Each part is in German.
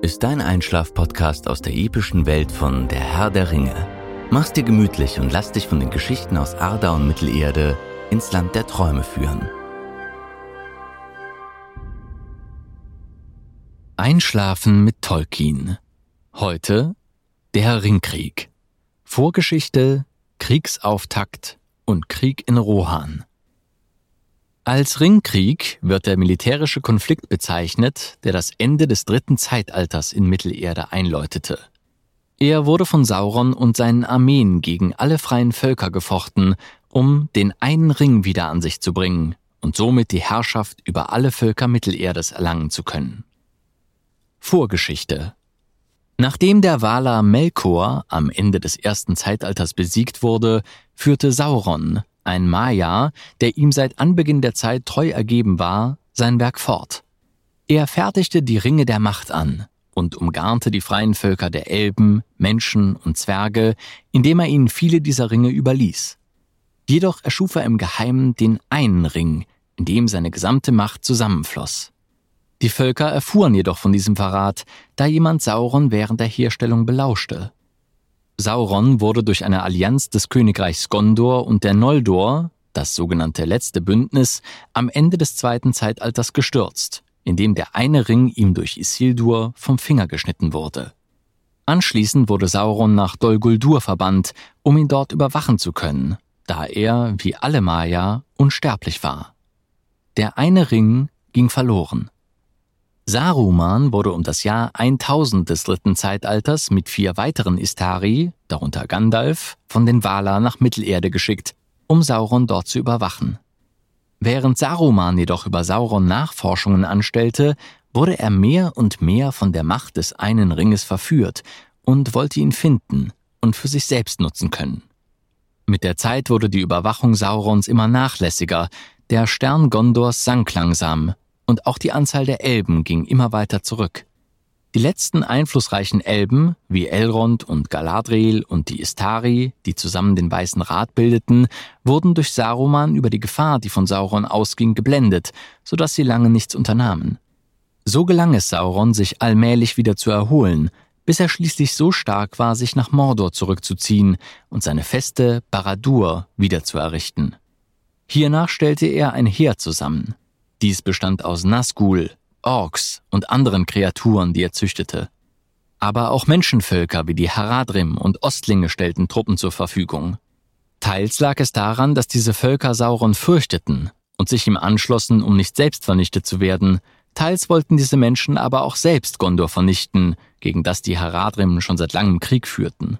ist dein Einschlaf-Podcast aus der epischen Welt von Der Herr der Ringe. Mach's dir gemütlich und lass dich von den Geschichten aus Arda und Mittelerde ins Land der Träume führen. Einschlafen mit Tolkien. Heute der Ringkrieg. Vorgeschichte, Kriegsauftakt und Krieg in Rohan. Als Ringkrieg wird der militärische Konflikt bezeichnet, der das Ende des dritten Zeitalters in Mittelerde einläutete. Er wurde von Sauron und seinen Armeen gegen alle freien Völker gefochten, um den einen Ring wieder an sich zu bringen und somit die Herrschaft über alle Völker Mittelerdes erlangen zu können. Vorgeschichte Nachdem der Valar Melkor am Ende des ersten Zeitalters besiegt wurde, führte Sauron, ein Maya, der ihm seit Anbeginn der Zeit treu ergeben war, sein Werk fort. Er fertigte die Ringe der Macht an und umgarnte die freien Völker der Elben, Menschen und Zwerge, indem er ihnen viele dieser Ringe überließ. Jedoch erschuf er im Geheimen den einen Ring, in dem seine gesamte Macht zusammenfloss. Die Völker erfuhren jedoch von diesem Verrat, da jemand Sauron während der Herstellung belauschte. Sauron wurde durch eine Allianz des Königreichs Gondor und der Noldor, das sogenannte letzte Bündnis, am Ende des zweiten Zeitalters gestürzt, indem der eine Ring ihm durch Isildur vom Finger geschnitten wurde. Anschließend wurde Sauron nach Dol Guldur verbannt, um ihn dort überwachen zu können, da er, wie alle Maya, unsterblich war. Der eine Ring ging verloren. Saruman wurde um das Jahr 1000 des dritten Zeitalters mit vier weiteren Istari, darunter Gandalf, von den Valar nach Mittelerde geschickt, um Sauron dort zu überwachen. Während Saruman jedoch über Sauron Nachforschungen anstellte, wurde er mehr und mehr von der Macht des einen Ringes verführt und wollte ihn finden und für sich selbst nutzen können. Mit der Zeit wurde die Überwachung Saurons immer nachlässiger, der Stern Gondors sank langsam und auch die Anzahl der Elben ging immer weiter zurück. Die letzten einflussreichen Elben, wie Elrond und Galadriel und die Istari, die zusammen den Weißen Rat bildeten, wurden durch Saruman über die Gefahr, die von Sauron ausging, geblendet, so dass sie lange nichts unternahmen. So gelang es Sauron, sich allmählich wieder zu erholen, bis er schließlich so stark war, sich nach Mordor zurückzuziehen und seine Feste Baradur wieder zu errichten. Hiernach stellte er ein Heer zusammen, dies bestand aus Nazgul, Orks und anderen Kreaturen, die er züchtete. Aber auch Menschenvölker wie die Haradrim und Ostlinge stellten Truppen zur Verfügung. Teils lag es daran, dass diese Völker Sauron fürchteten und sich ihm anschlossen, um nicht selbst vernichtet zu werden, teils wollten diese Menschen aber auch selbst Gondor vernichten, gegen das die Haradrim schon seit langem Krieg führten.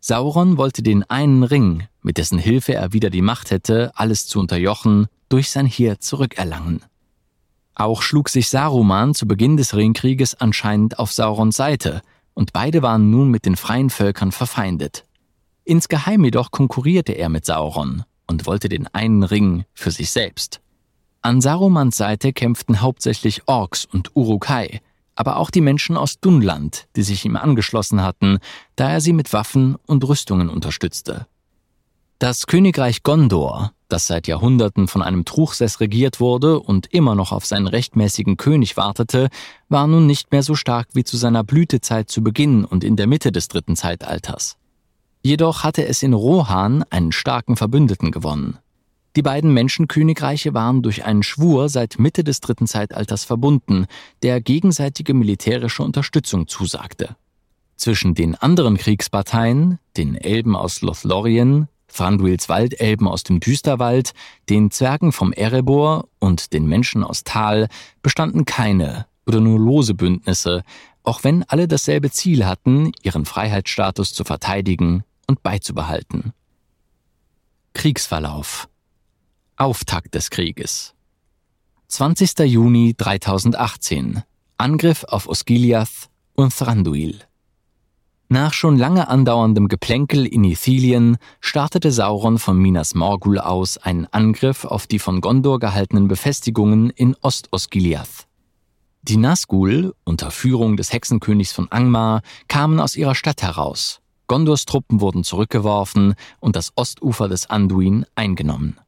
Sauron wollte den einen Ring, mit dessen Hilfe er wieder die Macht hätte, alles zu unterjochen, durch sein Heer zurückerlangen. Auch schlug sich Saruman zu Beginn des Ringkrieges anscheinend auf Saurons Seite, und beide waren nun mit den freien Völkern verfeindet. Insgeheim jedoch konkurrierte er mit Sauron und wollte den einen Ring für sich selbst. An Sarumans Seite kämpften hauptsächlich Orks und Urukai, aber auch die Menschen aus Dunland, die sich ihm angeschlossen hatten, da er sie mit Waffen und Rüstungen unterstützte. Das Königreich Gondor, das seit Jahrhunderten von einem Truchsess regiert wurde und immer noch auf seinen rechtmäßigen König wartete, war nun nicht mehr so stark wie zu seiner Blütezeit zu Beginn und in der Mitte des dritten Zeitalters. Jedoch hatte es in Rohan einen starken Verbündeten gewonnen. Die beiden Menschenkönigreiche waren durch einen Schwur seit Mitte des dritten Zeitalters verbunden, der gegenseitige militärische Unterstützung zusagte. Zwischen den anderen Kriegsparteien, den Elben aus Lothlorien, Thranduils Waldelben aus dem Düsterwald, den Zwergen vom Erebor und den Menschen aus Tal bestanden keine oder nur lose Bündnisse, auch wenn alle dasselbe Ziel hatten, ihren Freiheitsstatus zu verteidigen und beizubehalten. Kriegsverlauf Auftakt des Krieges 20. Juni 3018 Angriff auf Osgiliath und Thranduil. Nach schon lange andauerndem Geplänkel in Ithilien startete Sauron von Minas Morgul aus einen Angriff auf die von Gondor gehaltenen Befestigungen in Ost-Osgiliath. Die Nazgul, unter Führung des Hexenkönigs von Angmar, kamen aus ihrer Stadt heraus. Gondors Truppen wurden zurückgeworfen und das Ostufer des Anduin eingenommen.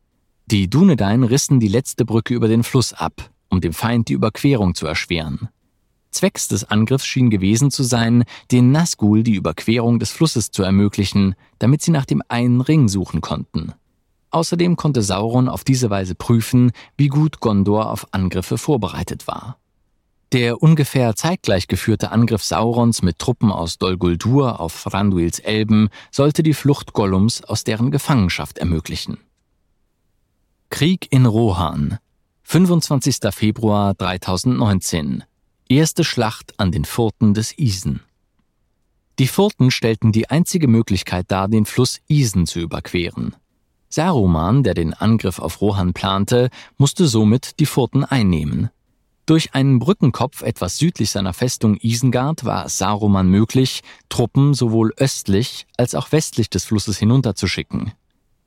Die Dunedain rissen die letzte Brücke über den Fluss ab, um dem Feind die Überquerung zu erschweren. Zwecks des Angriffs schien gewesen zu sein, den Nazgul die Überquerung des Flusses zu ermöglichen, damit sie nach dem einen Ring suchen konnten. Außerdem konnte Sauron auf diese Weise prüfen, wie gut Gondor auf Angriffe vorbereitet war. Der ungefähr zeitgleich geführte Angriff Saurons mit Truppen aus Dol Guldur auf Thranduils Elben sollte die Flucht Gollums aus deren Gefangenschaft ermöglichen. Krieg in Rohan 25. Februar 3019 Erste Schlacht an den Furten des Isen. Die Furten stellten die einzige Möglichkeit dar, den Fluss Isen zu überqueren. Saruman, der den Angriff auf Rohan plante, musste somit die Furten einnehmen. Durch einen Brückenkopf etwas südlich seiner Festung Isengard war es Saruman möglich, Truppen sowohl östlich als auch westlich des Flusses hinunterzuschicken.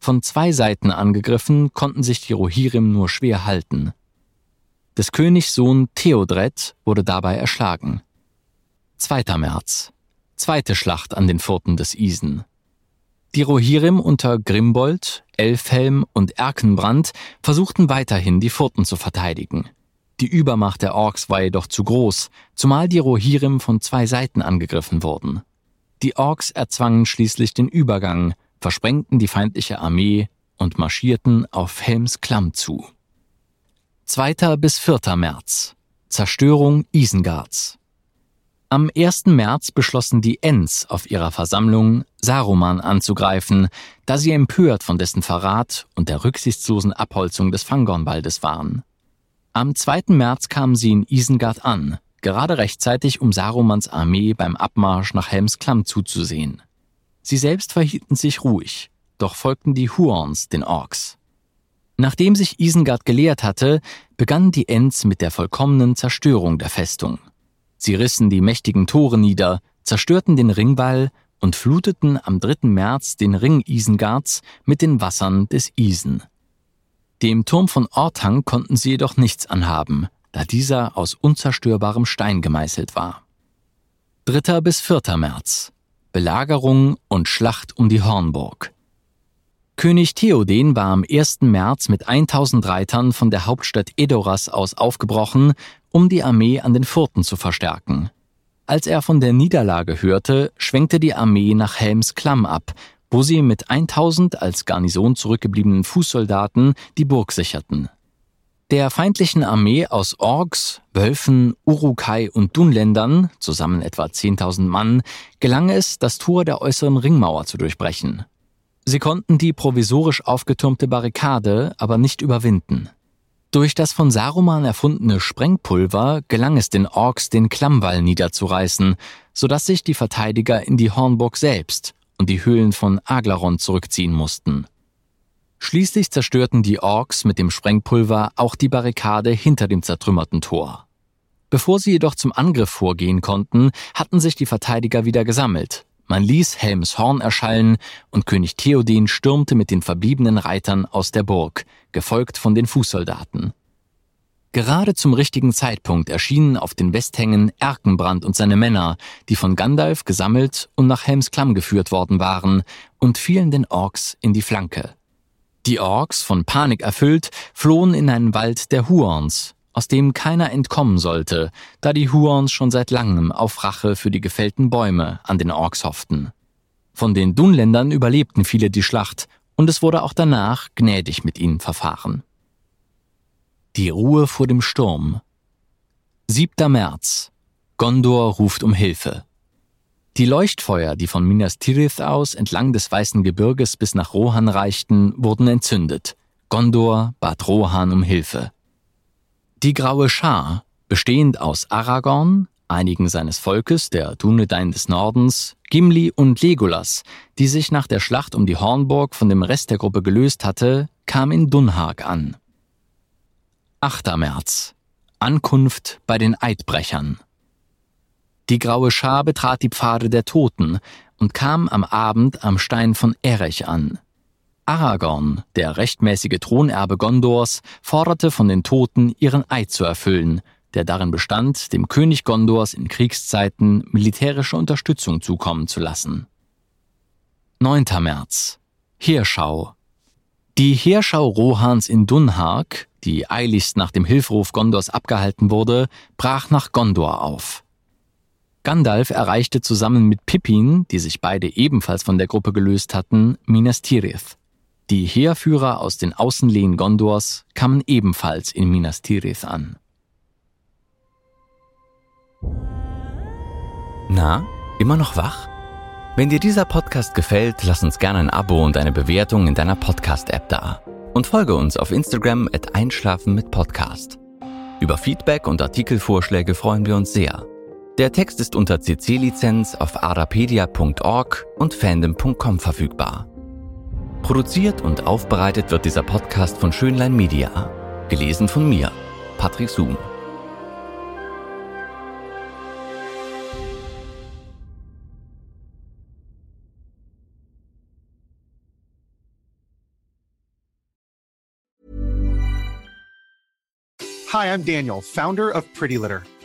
Von zwei Seiten angegriffen, konnten sich die Rohirrim nur schwer halten. Des Königs Sohn Theodred wurde dabei erschlagen. 2. März. Zweite Schlacht an den Furten des Isen. Die Rohirrim unter Grimbold, Elfhelm und Erkenbrand versuchten weiterhin die Furten zu verteidigen. Die Übermacht der Orks war jedoch zu groß, zumal die Rohirrim von zwei Seiten angegriffen wurden. Die Orks erzwangen schließlich den Übergang, versprengten die feindliche Armee und marschierten auf Helms Klamm zu. 2. bis 4. März. Zerstörung Isengards. Am 1. März beschlossen die Ents auf ihrer Versammlung, Saruman anzugreifen, da sie empört von dessen Verrat und der rücksichtslosen Abholzung des Fangornwaldes waren. Am 2. März kamen sie in Isengard an, gerade rechtzeitig, um Sarumans Armee beim Abmarsch nach Helmsklamm zuzusehen. Sie selbst verhielten sich ruhig, doch folgten die Huorns den Orks. Nachdem sich Isengard geleert hatte, begannen die Ents mit der vollkommenen Zerstörung der Festung. Sie rissen die mächtigen Tore nieder, zerstörten den Ringwall und fluteten am 3. März den Ring Isengards mit den Wassern des Isen. Dem Turm von Ortang konnten sie jedoch nichts anhaben, da dieser aus unzerstörbarem Stein gemeißelt war. 3. bis 4. März Belagerung und Schlacht um die Hornburg. König Theoden war am 1. März mit 1000 Reitern von der Hauptstadt Edoras aus aufgebrochen, um die Armee an den Furten zu verstärken. Als er von der Niederlage hörte, schwenkte die Armee nach Helms Klamm ab, wo sie mit 1000 als Garnison zurückgebliebenen Fußsoldaten die Burg sicherten. Der feindlichen Armee aus Orks, Wölfen, Urukai und Dunländern, zusammen etwa 10.000 Mann, gelang es, das Tor der äußeren Ringmauer zu durchbrechen. Sie konnten die provisorisch aufgetürmte Barrikade aber nicht überwinden. Durch das von Saruman erfundene Sprengpulver gelang es den Orks, den Klammwall niederzureißen, sodass sich die Verteidiger in die Hornburg selbst und die Höhlen von Aglaron zurückziehen mussten. Schließlich zerstörten die Orks mit dem Sprengpulver auch die Barrikade hinter dem zertrümmerten Tor. Bevor sie jedoch zum Angriff vorgehen konnten, hatten sich die Verteidiger wieder gesammelt man ließ Helms Horn erschallen und König Theoden stürmte mit den verbliebenen Reitern aus der Burg, gefolgt von den Fußsoldaten. Gerade zum richtigen Zeitpunkt erschienen auf den Westhängen Erkenbrand und seine Männer, die von Gandalf gesammelt und nach Helms Klamm geführt worden waren, und fielen den Orks in die Flanke. Die Orks, von Panik erfüllt, flohen in einen Wald der Huorns, aus dem keiner entkommen sollte, da die Huons schon seit langem auf Rache für die gefällten Bäume an den Orks hofften. Von den Dunländern überlebten viele die Schlacht, und es wurde auch danach gnädig mit ihnen verfahren. Die Ruhe vor dem Sturm. 7. März. Gondor ruft um Hilfe. Die Leuchtfeuer, die von Minas Tirith aus entlang des Weißen Gebirges bis nach Rohan reichten, wurden entzündet. Gondor bat Rohan um Hilfe. Die Graue Schar, bestehend aus Aragorn, einigen seines Volkes, der Dunedain des Nordens, Gimli und Legolas, die sich nach der Schlacht um die Hornburg von dem Rest der Gruppe gelöst hatte, kam in Dunhag an. 8. März. Ankunft bei den Eidbrechern. Die graue Schar betrat die Pfade der Toten und kam am Abend am Stein von Erech an. Aragorn, der rechtmäßige Thronerbe Gondors, forderte von den Toten, ihren Eid zu erfüllen, der darin bestand, dem König Gondors in Kriegszeiten militärische Unterstützung zukommen zu lassen. 9. März Heerschau Die Heerschau Rohans in Dunhag, die eiligst nach dem Hilferuf Gondors abgehalten wurde, brach nach Gondor auf. Gandalf erreichte zusammen mit Pippin, die sich beide ebenfalls von der Gruppe gelöst hatten, Minas Tirith. Die Heerführer aus den Außenlehen Gondors kamen ebenfalls in Minas Tirith an. Na, immer noch wach? Wenn dir dieser Podcast gefällt, lass uns gerne ein Abo und eine Bewertung in deiner Podcast-App da. Und folge uns auf Instagram at Einschlafen mit Podcast. Über Feedback und Artikelvorschläge freuen wir uns sehr. Der Text ist unter CC-Lizenz auf arapedia.org und fandom.com verfügbar. Produziert und aufbereitet wird dieser Podcast von Schönlein Media. Gelesen von mir, Patrick Zoom. Hi, I'm Daniel, founder of Pretty Litter.